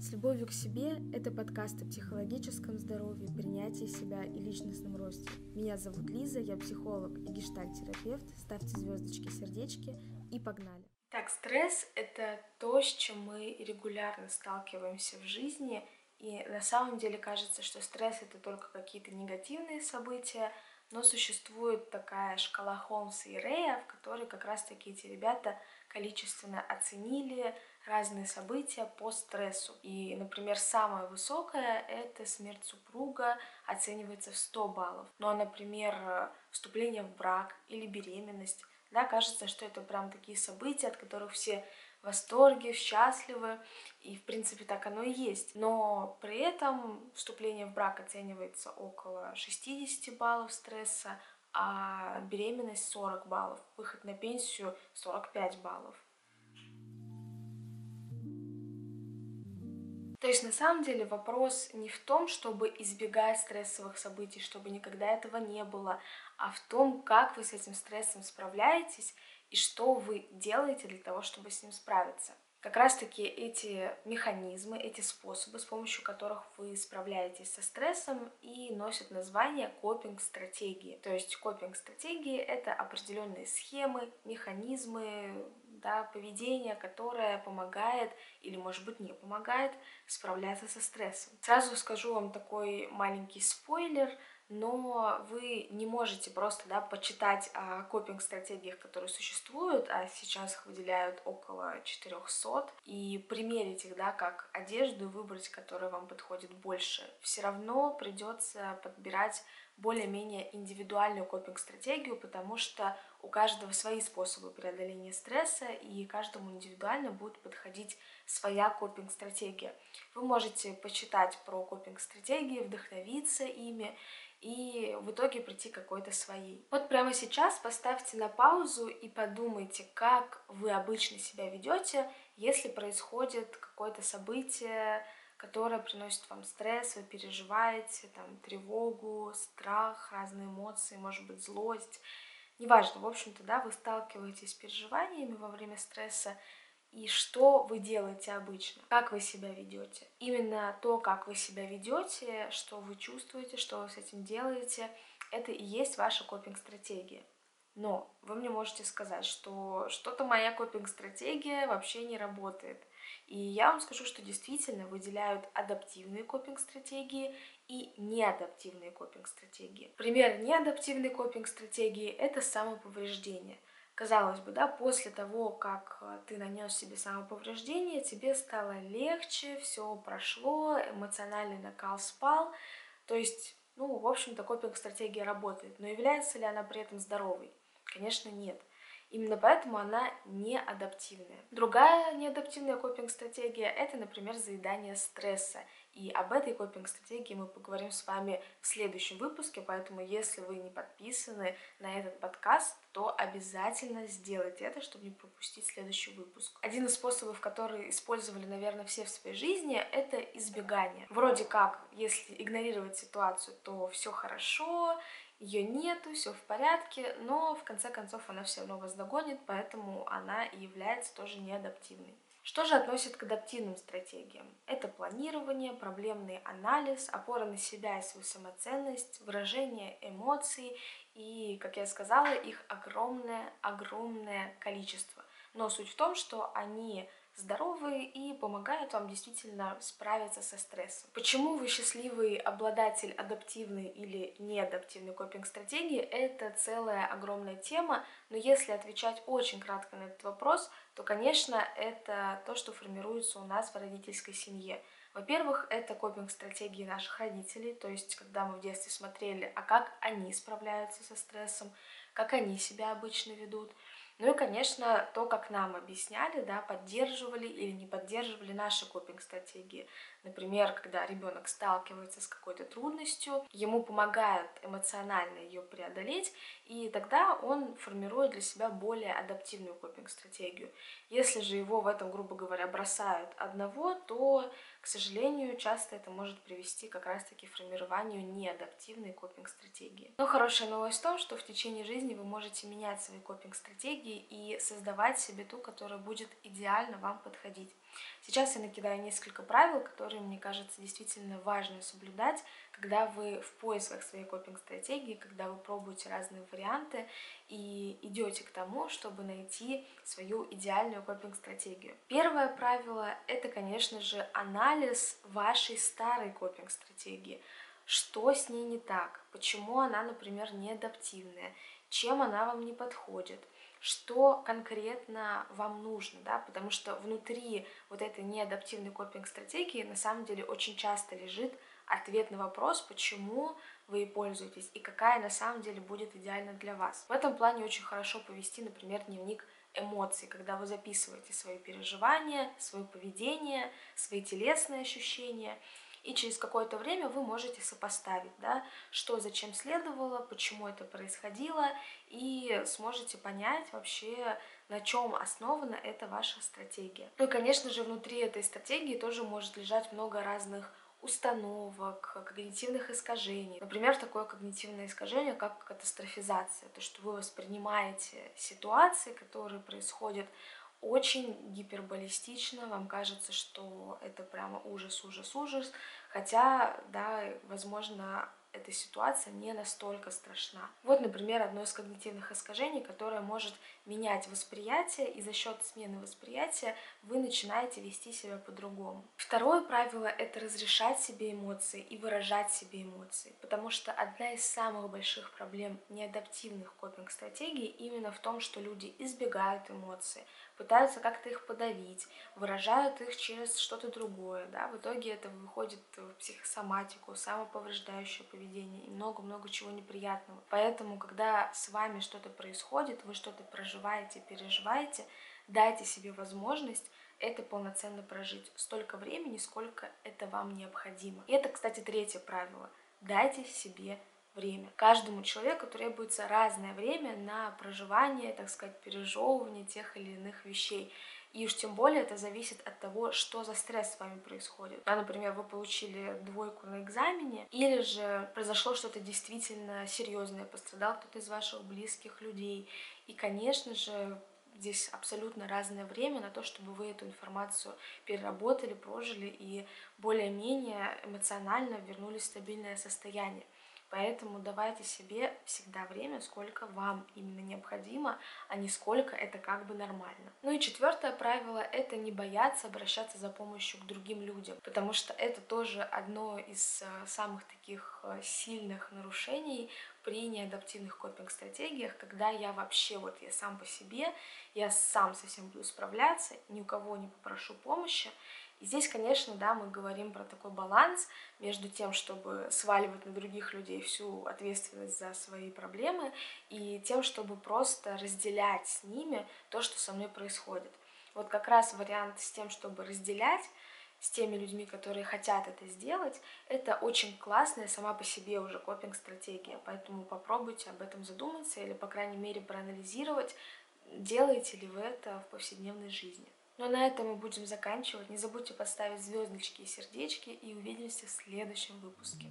С любовью к себе – это подкаст о психологическом здоровье, принятии себя и личностном росте. Меня зовут Лиза, я психолог и гештальт-терапевт. Ставьте звездочки, сердечки и погнали. Так, стресс – это то, с чем мы регулярно сталкиваемся в жизни, и на самом деле кажется, что стресс — это только какие-то негативные события, но существует такая шкала Холмса и Рея, в которой как раз-таки эти ребята количественно оценили разные события по стрессу. И, например, самое высокое — это смерть супруга, оценивается в 100 баллов. Ну а, например, вступление в брак или беременность, да, кажется, что это прям такие события, от которых все в восторге, счастливы, и в принципе так оно и есть. Но при этом вступление в брак оценивается около 60 баллов стресса, а беременность 40 баллов, выход на пенсию 45 баллов. То есть на самом деле вопрос не в том, чтобы избегать стрессовых событий, чтобы никогда этого не было, а в том, как вы с этим стрессом справляетесь и что вы делаете для того, чтобы с ним справиться. Как раз-таки эти механизмы, эти способы, с помощью которых вы справляетесь со стрессом, и носят название копинг-стратегии. То есть копинг-стратегии — это определенные схемы, механизмы, да, поведение, которое помогает или, может быть, не помогает справляться со стрессом. Сразу скажу вам такой маленький спойлер — но вы не можете просто да, почитать о копинг-стратегиях, которые существуют, а сейчас их выделяют около 400, и примерить их да, как одежду, выбрать, которая вам подходит больше. Все равно придется подбирать более-менее индивидуальную копинг-стратегию, потому что у каждого свои способы преодоления стресса, и каждому индивидуально будет подходить своя копинг-стратегия. Вы можете почитать про копинг-стратегии, вдохновиться ими, и в итоге прийти к какой-то своей. Вот прямо сейчас поставьте на паузу и подумайте, как вы обычно себя ведете, если происходит какое-то событие, которое приносит вам стресс, вы переживаете, там, тревогу, страх, разные эмоции, может быть, злость. Неважно, в общем-то, да, вы сталкиваетесь с переживаниями во время стресса, и что вы делаете обычно, как вы себя ведете. Именно то, как вы себя ведете, что вы чувствуете, что вы с этим делаете, это и есть ваша копинг-стратегия. Но вы мне можете сказать, что что-то моя копинг-стратегия вообще не работает. И я вам скажу, что действительно выделяют адаптивные копинг-стратегии и неадаптивные копинг-стратегии. Пример неадаптивной копинг-стратегии — это самоповреждение. Казалось бы, да, после того, как ты нанес себе самоповреждение, тебе стало легче, все прошло, эмоциональный накал спал. То есть, ну, в общем-то, копинг-стратегия работает. Но является ли она при этом здоровой? Конечно, нет. Именно поэтому она не адаптивная. Другая неадаптивная копинг-стратегия – это, например, заедание стресса. И об этой копинг-стратегии мы поговорим с вами в следующем выпуске, поэтому если вы не подписаны на этот подкаст, то обязательно сделайте это, чтобы не пропустить следующий выпуск. Один из способов, который использовали, наверное, все в своей жизни, это избегание. Вроде как, если игнорировать ситуацию, то все хорошо, ее нету, все в порядке, но в конце концов она все равно вас догонит, поэтому она и является тоже неадаптивной. Что же относит к адаптивным стратегиям? Это планирование, проблемный анализ, опора на себя и свою самоценность, выражение эмоций и, как я сказала, их огромное-огромное количество. Но суть в том, что они здоровые и помогают вам действительно справиться со стрессом. Почему вы счастливый обладатель адаптивной или неадаптивной копинг-стратегии, это целая огромная тема, но если отвечать очень кратко на этот вопрос, то, конечно, это то, что формируется у нас в родительской семье. Во-первых, это копинг-стратегии наших родителей, то есть когда мы в детстве смотрели, а как они справляются со стрессом, как они себя обычно ведут – ну и, конечно, то, как нам объясняли, да, поддерживали или не поддерживали наши копинг-стратегии. Например, когда ребенок сталкивается с какой-то трудностью, ему помогают эмоционально ее преодолеть, и тогда он формирует для себя более адаптивную копинг-стратегию. Если же его в этом, грубо говоря, бросают одного, то, к сожалению, часто это может привести как раз-таки к формированию неадаптивной копинг-стратегии. Но хорошая новость в том, что в течение жизни вы можете менять свои копинг-стратегии, стратегии и создавать себе ту, которая будет идеально вам подходить. Сейчас я накидаю несколько правил, которые, мне кажется, действительно важно соблюдать, когда вы в поисках своей копинг-стратегии, когда вы пробуете разные варианты и идете к тому, чтобы найти свою идеальную копинг-стратегию. Первое правило — это, конечно же, анализ вашей старой копинг-стратегии. Что с ней не так? Почему она, например, не адаптивная? Чем она вам не подходит? Что конкретно вам нужно, да, потому что внутри вот этой неадаптивной копинг-стратегии на самом деле очень часто лежит ответ на вопрос, почему вы пользуетесь и какая на самом деле будет идеальна для вас. В этом плане очень хорошо повести, например, дневник эмоций, когда вы записываете свои переживания, свое поведение, свои телесные ощущения, и через какое-то время вы можете сопоставить, да, что зачем следовало, почему это происходило, и сможете понять вообще, на чем основана эта ваша стратегия. Ну и, конечно же, внутри этой стратегии тоже может лежать много разных установок, когнитивных искажений. Например, такое когнитивное искажение, как катастрофизация. То, что вы воспринимаете ситуации, которые происходят очень гиперболистично, вам кажется, что это прямо ужас, ужас, ужас, хотя, да, возможно, эта ситуация не настолько страшна. Вот, например, одно из когнитивных искажений, которое может менять восприятие, и за счет смены восприятия вы начинаете вести себя по-другому. Второе правило — это разрешать себе эмоции и выражать себе эмоции, потому что одна из самых больших проблем неадаптивных копинг-стратегий именно в том, что люди избегают эмоций, пытаются как-то их подавить, выражают их через что-то другое, да, в итоге это выходит в психосоматику, самоповреждающее и много-много чего неприятного. Поэтому, когда с вами что-то происходит, вы что-то проживаете, переживаете, дайте себе возможность это полноценно прожить столько времени, сколько это вам необходимо. И это, кстати, третье правило. Дайте себе время. Каждому человеку требуется разное время на проживание, так сказать, пережевывание тех или иных вещей. И уж тем более это зависит от того, что за стресс с вами происходит. Да, например, вы получили двойку на экзамене, или же произошло что-то действительно серьезное, пострадал кто-то из ваших близких людей. И, конечно же, здесь абсолютно разное время на то, чтобы вы эту информацию переработали, прожили и более-менее эмоционально вернулись в стабильное состояние. Поэтому давайте себе всегда время, сколько вам именно необходимо, а не сколько это как бы нормально. Ну и четвертое правило — это не бояться обращаться за помощью к другим людям, потому что это тоже одно из э, самых таких э, сильных нарушений при неадаптивных копинг-стратегиях, когда я вообще, вот я сам по себе, я сам совсем буду справляться, ни у кого не попрошу помощи, и здесь, конечно, да, мы говорим про такой баланс между тем, чтобы сваливать на других людей всю ответственность за свои проблемы, и тем, чтобы просто разделять с ними то, что со мной происходит. Вот как раз вариант с тем, чтобы разделять с теми людьми, которые хотят это сделать, это очень классная сама по себе уже копинг-стратегия. Поэтому попробуйте об этом задуматься или, по крайней мере, проанализировать, делаете ли вы это в повседневной жизни. Ну а на этом мы будем заканчивать. Не забудьте поставить звездочки и сердечки и увидимся в следующем выпуске.